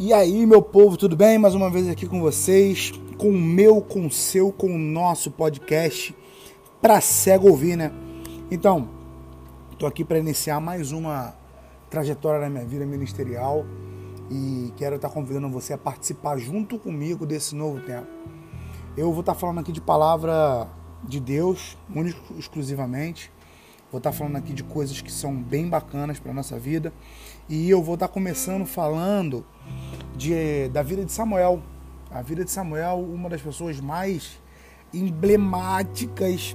E aí, meu povo, tudo bem? Mais uma vez aqui com vocês, com o meu, com o seu, com o nosso podcast para cego ouvir, né? Então, tô aqui para iniciar mais uma trajetória na minha vida ministerial e quero estar convidando você a participar junto comigo desse novo tempo. Eu vou estar falando aqui de palavra de Deus, único exclusivamente. Vou estar falando aqui de coisas que são bem bacanas para nossa vida. E eu vou estar começando falando de, da vida de Samuel. A vida de Samuel, uma das pessoas mais emblemáticas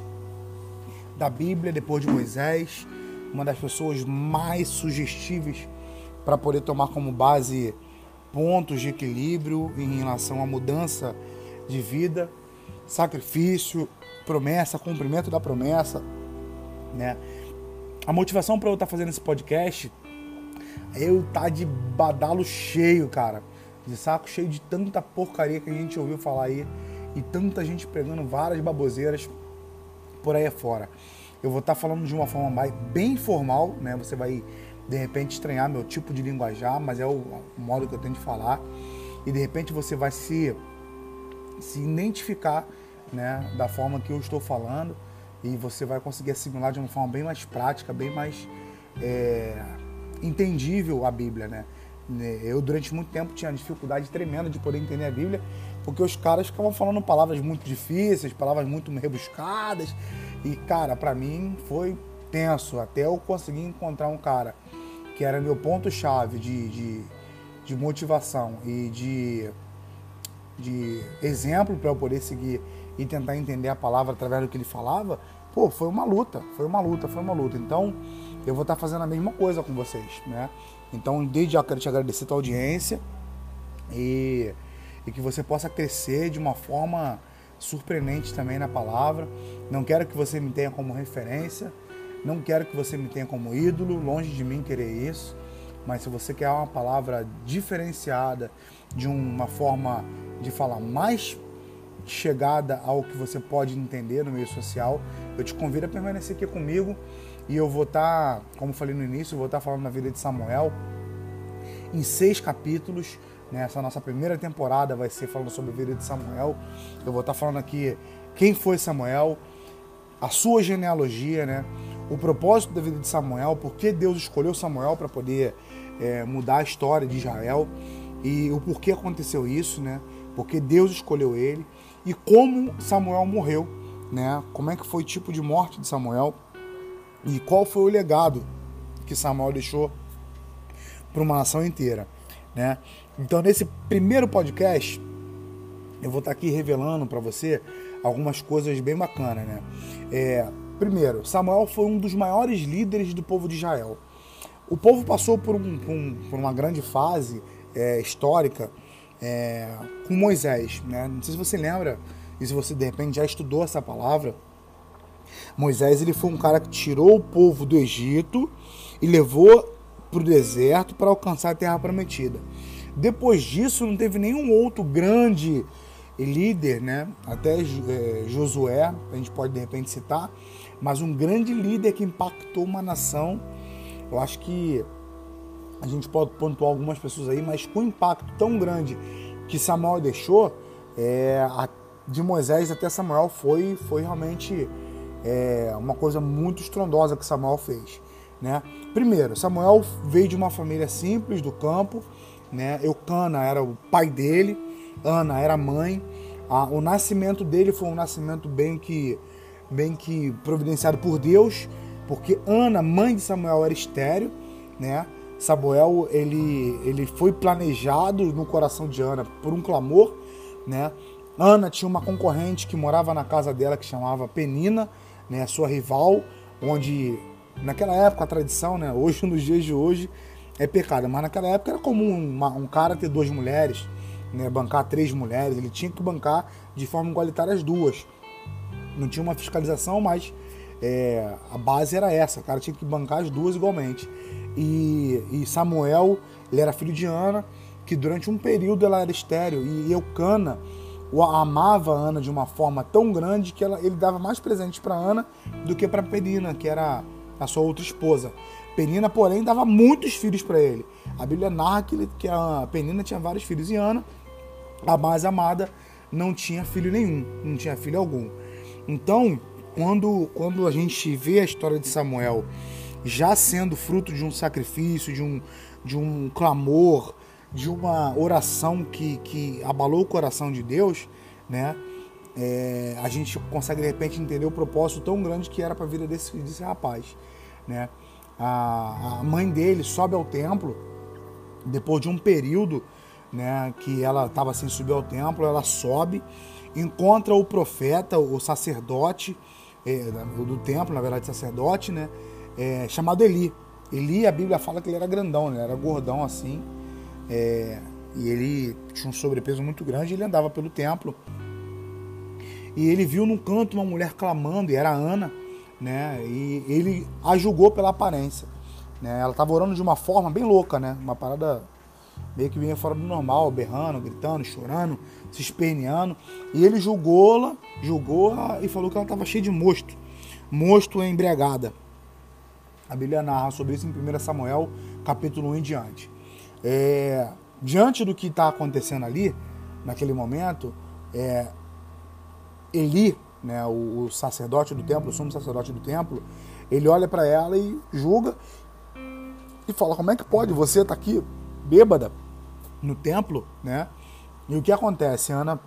da Bíblia, depois de Moisés, uma das pessoas mais sugestíveis para poder tomar como base pontos de equilíbrio em relação à mudança de vida, sacrifício, promessa, cumprimento da promessa, né? A motivação para eu estar fazendo esse podcast é eu estar tá de badalo cheio, cara de saco cheio de tanta porcaria que a gente ouviu falar aí e tanta gente pegando várias baboseiras por aí fora. Eu vou estar tá falando de uma forma bem formal, né? Você vai de repente estranhar meu tipo de linguajar, mas é o modo que eu tenho de falar e de repente você vai se se identificar, né, da forma que eu estou falando e você vai conseguir assimilar de uma forma bem mais prática, bem mais é, entendível a Bíblia, né? Né, eu, durante muito tempo, tinha dificuldade tremenda de poder entender a Bíblia, porque os caras ficavam falando palavras muito difíceis, palavras muito rebuscadas. E, cara, para mim foi tenso até eu conseguir encontrar um cara que era meu ponto-chave de, de, de, motivação e de, de exemplo para eu poder seguir e tentar entender a palavra através do que ele falava. Pô, foi uma luta, foi uma luta, foi uma luta. Então, eu vou estar fazendo a mesma coisa com vocês, né? Então, desde já quero te agradecer a tua audiência e, e que você possa crescer de uma forma surpreendente também na palavra. Não quero que você me tenha como referência, não quero que você me tenha como ídolo, longe de mim querer isso. Mas se você quer uma palavra diferenciada, de uma forma de falar mais chegada ao que você pode entender no meio social, eu te convido a permanecer aqui comigo e eu vou estar, tá, como falei no início, vou estar tá falando da vida de Samuel em seis capítulos. Né? Essa nossa primeira temporada vai ser falando sobre a vida de Samuel. Eu vou estar tá falando aqui quem foi Samuel, a sua genealogia, né? o propósito da vida de Samuel, por que Deus escolheu Samuel para poder é, mudar a história de Israel e o porquê aconteceu isso, né? Porque Deus escolheu ele e como Samuel morreu, né? Como é que foi o tipo de morte de Samuel e qual foi o legado que Samuel deixou para uma nação inteira, né? Então nesse primeiro podcast eu vou estar tá aqui revelando para você algumas coisas bem bacanas, né? É, primeiro, Samuel foi um dos maiores líderes do povo de Israel. O povo passou por, um, por, um, por uma grande fase é, histórica é, com Moisés, né? Não sei se você lembra e se você de repente já estudou essa palavra, Moisés ele foi um cara que tirou o povo do Egito e levou para o deserto para alcançar a terra prometida. Depois disso, não teve nenhum outro grande líder, né? até é, Josué, a gente pode de repente citar, mas um grande líder que impactou uma nação. Eu acho que a gente pode pontuar algumas pessoas aí, mas com o impacto tão grande que Samuel deixou, é, a, de Moisés até Samuel foi, foi realmente é uma coisa muito estrondosa que Samuel fez. Né? Primeiro, Samuel veio de uma família simples do campo, né? Eucana era o pai dele, Ana era a mãe. o nascimento dele foi um nascimento bem que, bem que providenciado por Deus, porque Ana, mãe de Samuel, era estéreo, né? Samuel ele, ele foi planejado no coração de Ana por um clamor, né? Ana tinha uma concorrente que morava na casa dela que chamava Penina, né, sua rival, onde naquela época a tradição, né, hoje nos dias de hoje é pecado, mas naquela época era comum uma, um cara ter duas mulheres, né, bancar três mulheres, ele tinha que bancar de forma igualitária as duas. Não tinha uma fiscalização, mas é, a base era essa, o cara tinha que bancar as duas igualmente. E, e Samuel, ele era filho de Ana, que durante um período ela era estéreo, e Eucana, amava a Ana de uma forma tão grande que ela, ele dava mais presentes para Ana do que para Penina, que era a sua outra esposa. Penina, porém, dava muitos filhos para ele. A Bíblia narra que, ele, que a Penina tinha vários filhos e Ana, a mais amada, não tinha filho nenhum, não tinha filho algum. Então, quando, quando a gente vê a história de Samuel já sendo fruto de um sacrifício, de um, de um clamor, de uma oração que, que abalou o coração de Deus, né? É, a gente consegue de repente entender o propósito tão grande que era para a vida desse, desse rapaz, né? A, a mãe dele sobe ao templo depois de um período, né, que ela estava sem subir ao templo, ela sobe, encontra o profeta, o sacerdote é, do templo, na verdade sacerdote, né, é, chamado Eli. Eli, a Bíblia fala que ele era grandão, ele era gordão assim, é, e ele tinha um sobrepeso muito grande, ele andava pelo templo. E ele viu num canto uma mulher clamando, e era Ana, né? E ele a julgou pela aparência. Né? Ela estava orando de uma forma bem louca, né? Uma parada meio que vinha fora do normal, berrando, gritando, chorando, se esperneando. E ele julgou-la, julgou-a e falou que ela estava cheia de mosto. Mosto embriagada. A Bíblia narra sobre isso em 1 Samuel, capítulo 1 em diante. É, diante do que está acontecendo ali, naquele momento, é, Eli, né, o, o sacerdote do templo, o sumo sacerdote do templo, ele olha para ela e julga e fala: Como é que pode? Você está aqui bêbada no templo, né? E o que acontece? Ana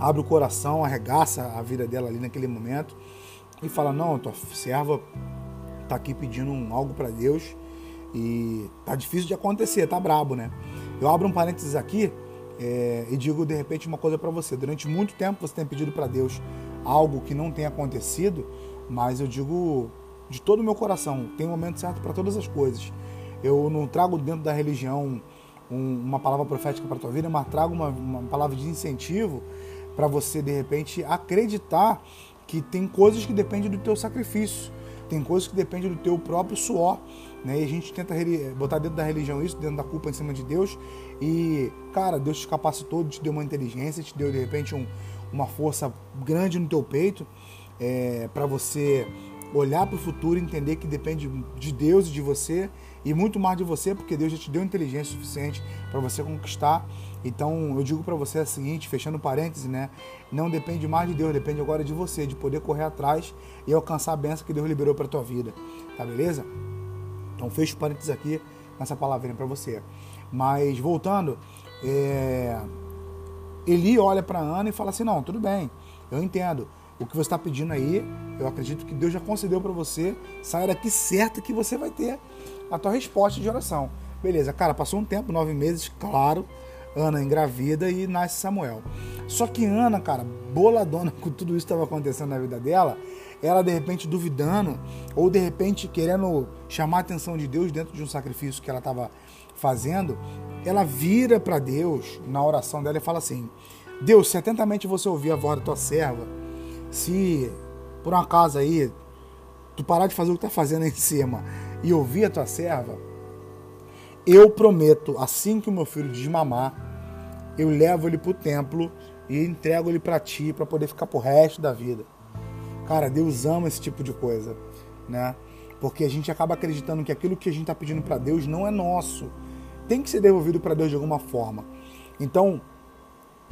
abre o coração, arregaça a vida dela ali naquele momento e fala: Não, tua serva está aqui pedindo um, algo para Deus e tá difícil de acontecer, tá brabo, né? Eu abro um parênteses aqui é, e digo de repente uma coisa para você. Durante muito tempo você tem pedido para Deus algo que não tem acontecido, mas eu digo de todo o meu coração, tem um momento certo para todas as coisas. Eu não trago dentro da religião um, uma palavra profética para tua vida, mas trago uma, uma palavra de incentivo para você de repente acreditar que tem coisas que dependem do teu sacrifício, tem coisas que dependem do teu próprio suor, né? E a gente tenta botar dentro da religião isso, dentro da culpa em cima de Deus. E, cara, Deus te capacitou, te deu uma inteligência, te deu de repente um, uma força grande no teu peito é, para você olhar para o futuro entender que depende de Deus e de você e muito mais de você, porque Deus já te deu inteligência suficiente para você conquistar. Então eu digo para você o seguinte, fechando parênteses, né? Não depende mais de Deus, depende agora de você, de poder correr atrás e alcançar a benção que Deus liberou para tua vida. Tá beleza? Então fecho parênteses aqui nessa palavrinha para você. Mas voltando, é... Eli olha para Ana e fala assim: não, tudo bem, eu entendo. O que você está pedindo aí, eu acredito que Deus já concedeu para você. Saia daqui certo que você vai ter a tua resposta de oração. Beleza, cara, passou um tempo, nove meses, claro. Ana engravida e nasce Samuel. Só que Ana, cara, boladona com tudo isso estava acontecendo na vida dela, ela de repente duvidando ou de repente querendo chamar a atenção de Deus dentro de um sacrifício que ela estava fazendo, ela vira para Deus na oração dela e fala assim: Deus, se atentamente você ouvir a voz da tua serva, se por um acaso aí tu parar de fazer o que tá fazendo aí em cima e ouvir a tua serva, eu prometo, assim que o meu filho desmamar, eu levo ele pro templo e entrego ele para ti para poder ficar pro resto da vida. Cara, Deus ama esse tipo de coisa, né? Porque a gente acaba acreditando que aquilo que a gente está pedindo para Deus não é nosso. Tem que ser devolvido para Deus de alguma forma. Então,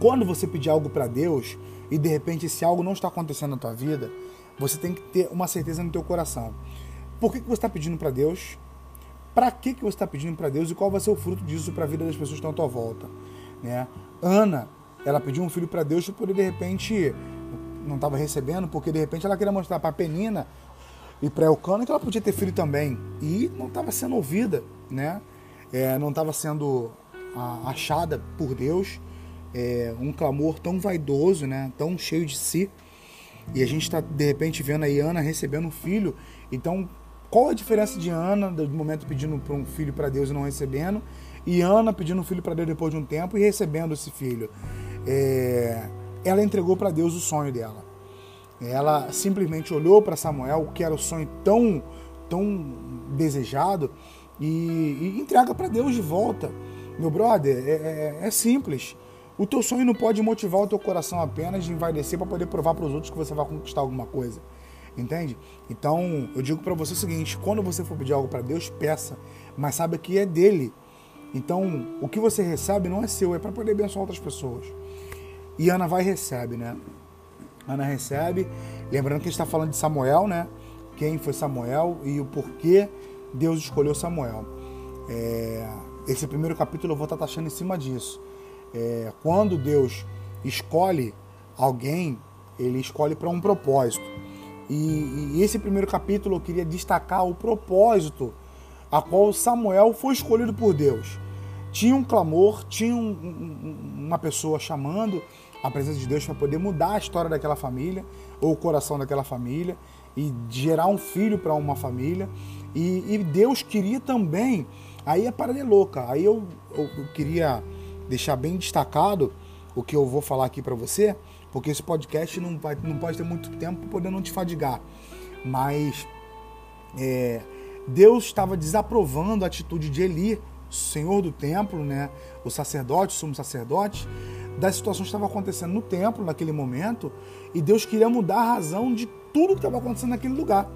quando você pedir algo para Deus e de repente esse algo não está acontecendo na tua vida, você tem que ter uma certeza no teu coração. Por que, que você está pedindo para Deus? Para que, que você está pedindo para Deus e qual vai ser o fruto disso para a vida das pessoas que estão à tua volta? Né? Ana, ela pediu um filho para Deus poder de repente não estava recebendo, porque de repente ela queria mostrar para a Penina e para Elcana que ela podia ter filho também. E não estava sendo ouvida, né? É, não estava sendo achada por Deus. É, um clamor tão vaidoso, né? Tão cheio de si. E a gente está, de repente, vendo aí Ana recebendo um filho. Então, qual a diferença de Ana, do momento pedindo para um filho para Deus e não recebendo, e Ana pedindo um filho para Deus depois de um tempo e recebendo esse filho? É ela entregou para Deus o sonho dela. Ela simplesmente olhou para Samuel, que era o sonho tão, tão desejado, e, e entrega para Deus de volta. Meu brother, é, é, é, simples. O teu sonho não pode motivar o teu coração apenas de envaidecer para poder provar para os outros que você vai conquistar alguma coisa. Entende? Então, eu digo para você o seguinte: quando você for pedir algo para Deus, peça, mas saiba que é dele. Então, o que você recebe não é seu, é para poder abençoar outras pessoas. E Ana vai e recebe, né? Ana recebe, lembrando que a gente está falando de Samuel, né? Quem foi Samuel e o porquê Deus escolheu Samuel. É, esse primeiro capítulo eu vou estar taxando em cima disso. É, quando Deus escolhe alguém, ele escolhe para um propósito. E, e, esse primeiro capítulo eu queria destacar o propósito a qual Samuel foi escolhido por Deus. Tinha um clamor, tinha um, um, uma pessoa chamando a presença de Deus para poder mudar a história daquela família ou o coração daquela família e gerar um filho para uma família. E, e, Deus queria também, aí é parada louca, aí eu, eu, eu queria deixar bem destacado o que eu vou falar aqui para você, porque esse podcast não, vai, não pode ter muito tempo poder não te fadigar. Mas é, Deus estava desaprovando a atitude de Eli, senhor do templo, né, o sacerdote, o sumo sacerdote, das situações que estavam acontecendo no templo naquele momento, e Deus queria mudar a razão de tudo que estava acontecendo naquele lugar.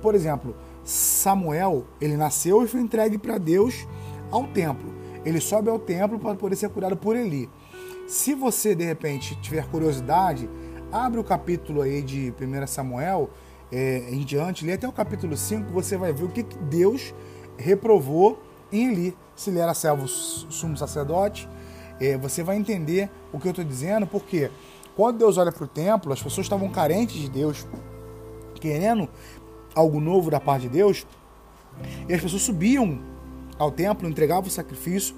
Por exemplo, Samuel, ele nasceu e foi entregue para Deus ao templo. Ele sobe ao templo para poder ser curado por Eli. Se você de repente tiver curiosidade, abre o capítulo aí de 1 Samuel é, em diante, lê até o capítulo 5, você vai ver o que Deus reprovou em Eli. Se ele era servo sumo sacerdote, é, você vai entender o que eu estou dizendo, porque quando Deus olha para o templo, as pessoas estavam carentes de Deus, querendo algo novo da parte de Deus, e as pessoas subiam ao templo, entregavam o sacrifício.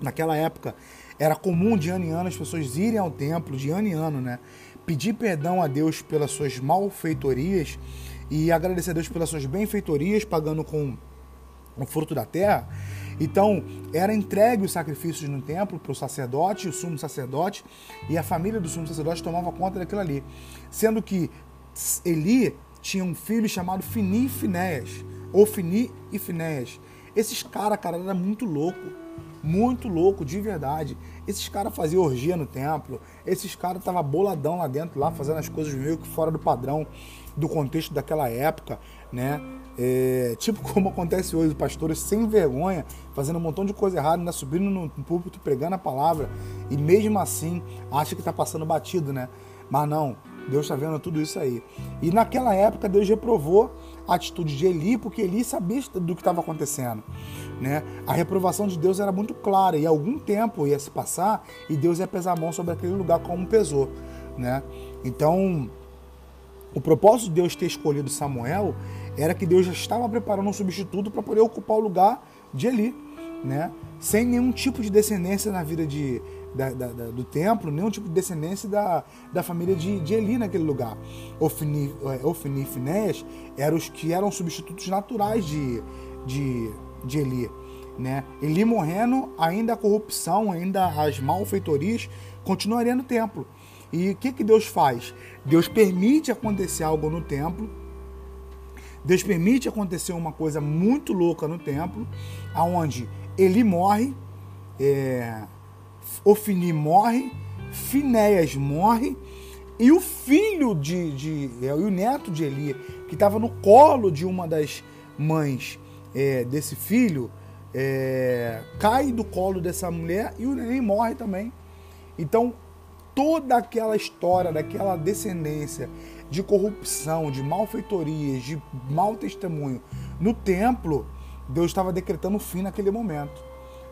Naquela época era comum de ano em ano as pessoas irem ao templo, de ano em ano, né? Pedir perdão a Deus pelas suas malfeitorias e agradecer a Deus pelas suas benfeitorias, pagando com o fruto da terra. Então, era entregue os sacrifícios no templo para o sacerdote, o sumo sacerdote, e a família do sumo sacerdote tomava conta daquilo ali. Sendo que Eli tinha um filho chamado Fini e Finéas, ou Fini e Finéas. Esses caras, cara, era muito louco muito louco, de verdade. Esses caras faziam orgia no templo, esses caras estavam boladão lá dentro, lá fazendo as coisas meio que fora do padrão, do contexto daquela época, né? É, tipo como acontece hoje, pastores sem vergonha, fazendo um montão de coisa errada, ainda subindo no púlpito, pregando a palavra, e mesmo assim acha que está passando batido, né? Mas não, Deus está vendo tudo isso aí. E naquela época Deus reprovou a atitude de Eli, porque Eli sabia do que estava acontecendo. Né? A reprovação de Deus era muito clara e algum tempo ia se passar e Deus ia pesar a mão sobre aquele lugar como pesou. Né? Então, o propósito de Deus ter escolhido Samuel era que Deus já estava preparando um substituto para poder ocupar o lugar de Eli, né? sem nenhum tipo de descendência na vida de, da, da, da, do templo, nenhum tipo de descendência da, da família de, de Eli naquele lugar. Ofni, é, Ofni e Finéas eram os que eram substitutos naturais de, de, de Eli. Né? Eli morrendo, ainda a corrupção, ainda as malfeitorias continuariam no templo. E o que, que Deus faz? Deus permite acontecer algo no templo. Deus permite acontecer uma coisa muito louca no templo, aonde Eli morre, é, Ofni morre, Finéias morre, e o filho de, de é, o neto de Eli, que estava no colo de uma das mães é, desse filho, é, cai do colo dessa mulher e o neném morre também. Então, toda aquela história daquela descendência de corrupção, de malfeitorias, de mau testemunho no templo, Deus estava decretando fim naquele momento,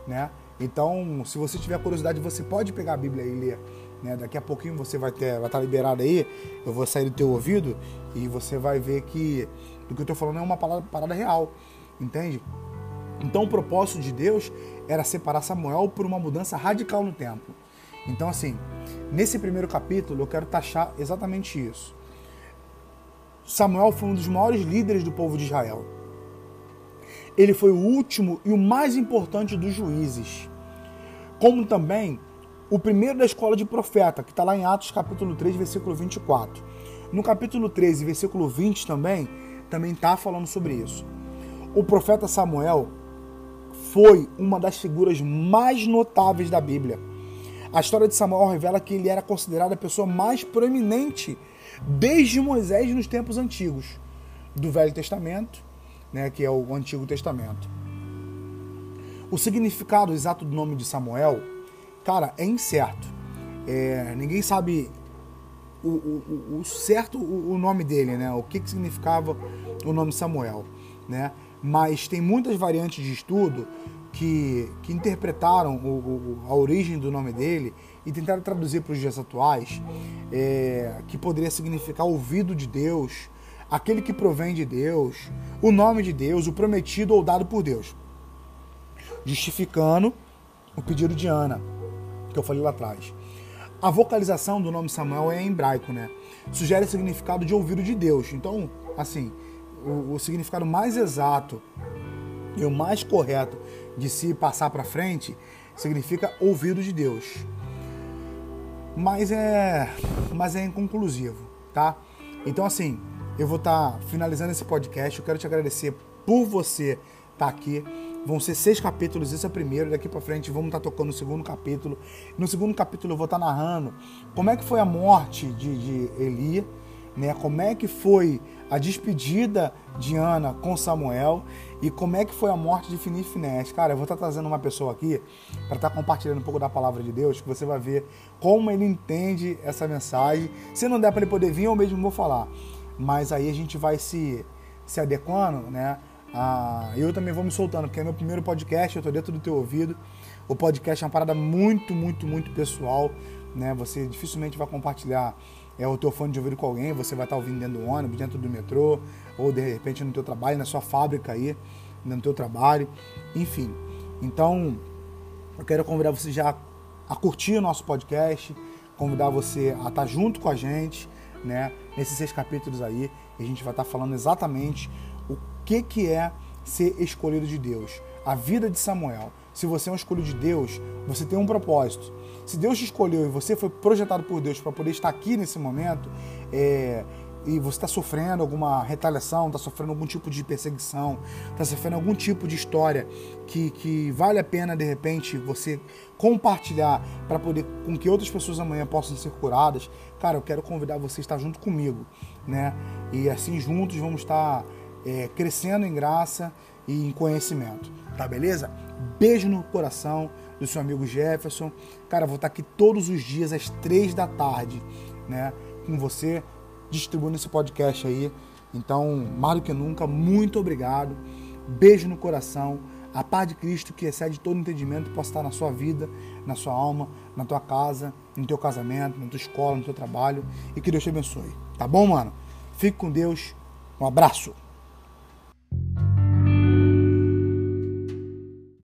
né? Então, se você tiver curiosidade, você pode pegar a Bíblia e ler. Né? Daqui a pouquinho você vai, ter, vai estar liberado aí, eu vou sair do teu ouvido e você vai ver que do que eu estou falando é uma parada, parada real, entende? Então, o propósito de Deus era separar Samuel por uma mudança radical no templo. Então, assim, nesse primeiro capítulo eu quero taxar exatamente isso. Samuel foi um dos maiores líderes do povo de Israel ele foi o último e o mais importante dos juízes. Como também o primeiro da escola de profeta, que está lá em Atos capítulo 3, versículo 24. No capítulo 13, versículo 20 também, também está falando sobre isso. O profeta Samuel foi uma das figuras mais notáveis da Bíblia. A história de Samuel revela que ele era considerado a pessoa mais proeminente desde Moisés nos tempos antigos do Velho Testamento, né, que é o Antigo Testamento. O significado exato do nome de Samuel, cara, é incerto. É, ninguém sabe o, o, o certo o, o, nome dele, né? O que, que significava o nome Samuel, né? Mas tem muitas variantes de estudo que, que interpretaram a origem do nome dele e tentaram traduzir para os dias atuais, é, que poderia significar ouvido de Deus, aquele que provém de Deus, o nome de Deus, o prometido ou dado por Deus, justificando o pedido de Ana, que eu falei lá atrás. A vocalização do nome Samuel é em hebraico, né? Sugere o significado de ouvido de Deus. Então, assim, o, o significado mais exato e o mais correto de se passar para frente significa ouvido de Deus. Mas é, mas é inconclusivo, tá? Então assim, eu vou estar tá finalizando esse podcast. Eu quero te agradecer por você estar tá aqui. Vão ser seis capítulos, esse é o primeiro. Daqui para frente vamos estar tá tocando o segundo capítulo. No segundo capítulo eu vou estar tá narrando como é que foi a morte de, de Eli, né? Como é que foi a despedida de Ana com Samuel e como é que foi a morte de Fini Finés. Cara, eu vou estar trazendo uma pessoa aqui para estar compartilhando um pouco da palavra de Deus, que você vai ver como ele entende essa mensagem. Se não der para ele poder vir, eu mesmo vou falar. Mas aí a gente vai se, se adequando, né? Ah, eu também vou me soltando, porque é meu primeiro podcast, eu estou dentro do teu ouvido. O podcast é uma parada muito, muito, muito pessoal, né? Você dificilmente vai compartilhar é o teu fone de ouvido com alguém, você vai estar ouvindo dentro do ônibus, dentro do metrô, ou de repente no teu trabalho, na sua fábrica aí, no teu trabalho, enfim. Então, eu quero convidar você já a curtir o nosso podcast, convidar você a estar junto com a gente, né, nesses seis capítulos aí, a gente vai estar falando exatamente o que que é ser escolhido de Deus, a vida de Samuel. Se você é um escolhido de Deus, você tem um propósito. Se Deus te escolheu e você foi projetado por Deus para poder estar aqui nesse momento, é, e você está sofrendo alguma retaliação, está sofrendo algum tipo de perseguição, está sofrendo algum tipo de história que, que vale a pena de repente você compartilhar para poder com que outras pessoas amanhã possam ser curadas, cara, eu quero convidar você a estar junto comigo, né? E assim juntos vamos estar é, crescendo em graça e em conhecimento, tá beleza? Beijo no coração do seu amigo Jefferson. Cara, vou estar aqui todos os dias às três da tarde, né? Com você, distribuindo esse podcast aí. Então, mais do que nunca, muito obrigado. Beijo no coração. A paz de Cristo que excede todo entendimento possa estar na sua vida, na sua alma, na tua casa, no teu casamento, na tua escola, no teu trabalho. E que Deus te abençoe. Tá bom, mano? Fique com Deus. Um abraço.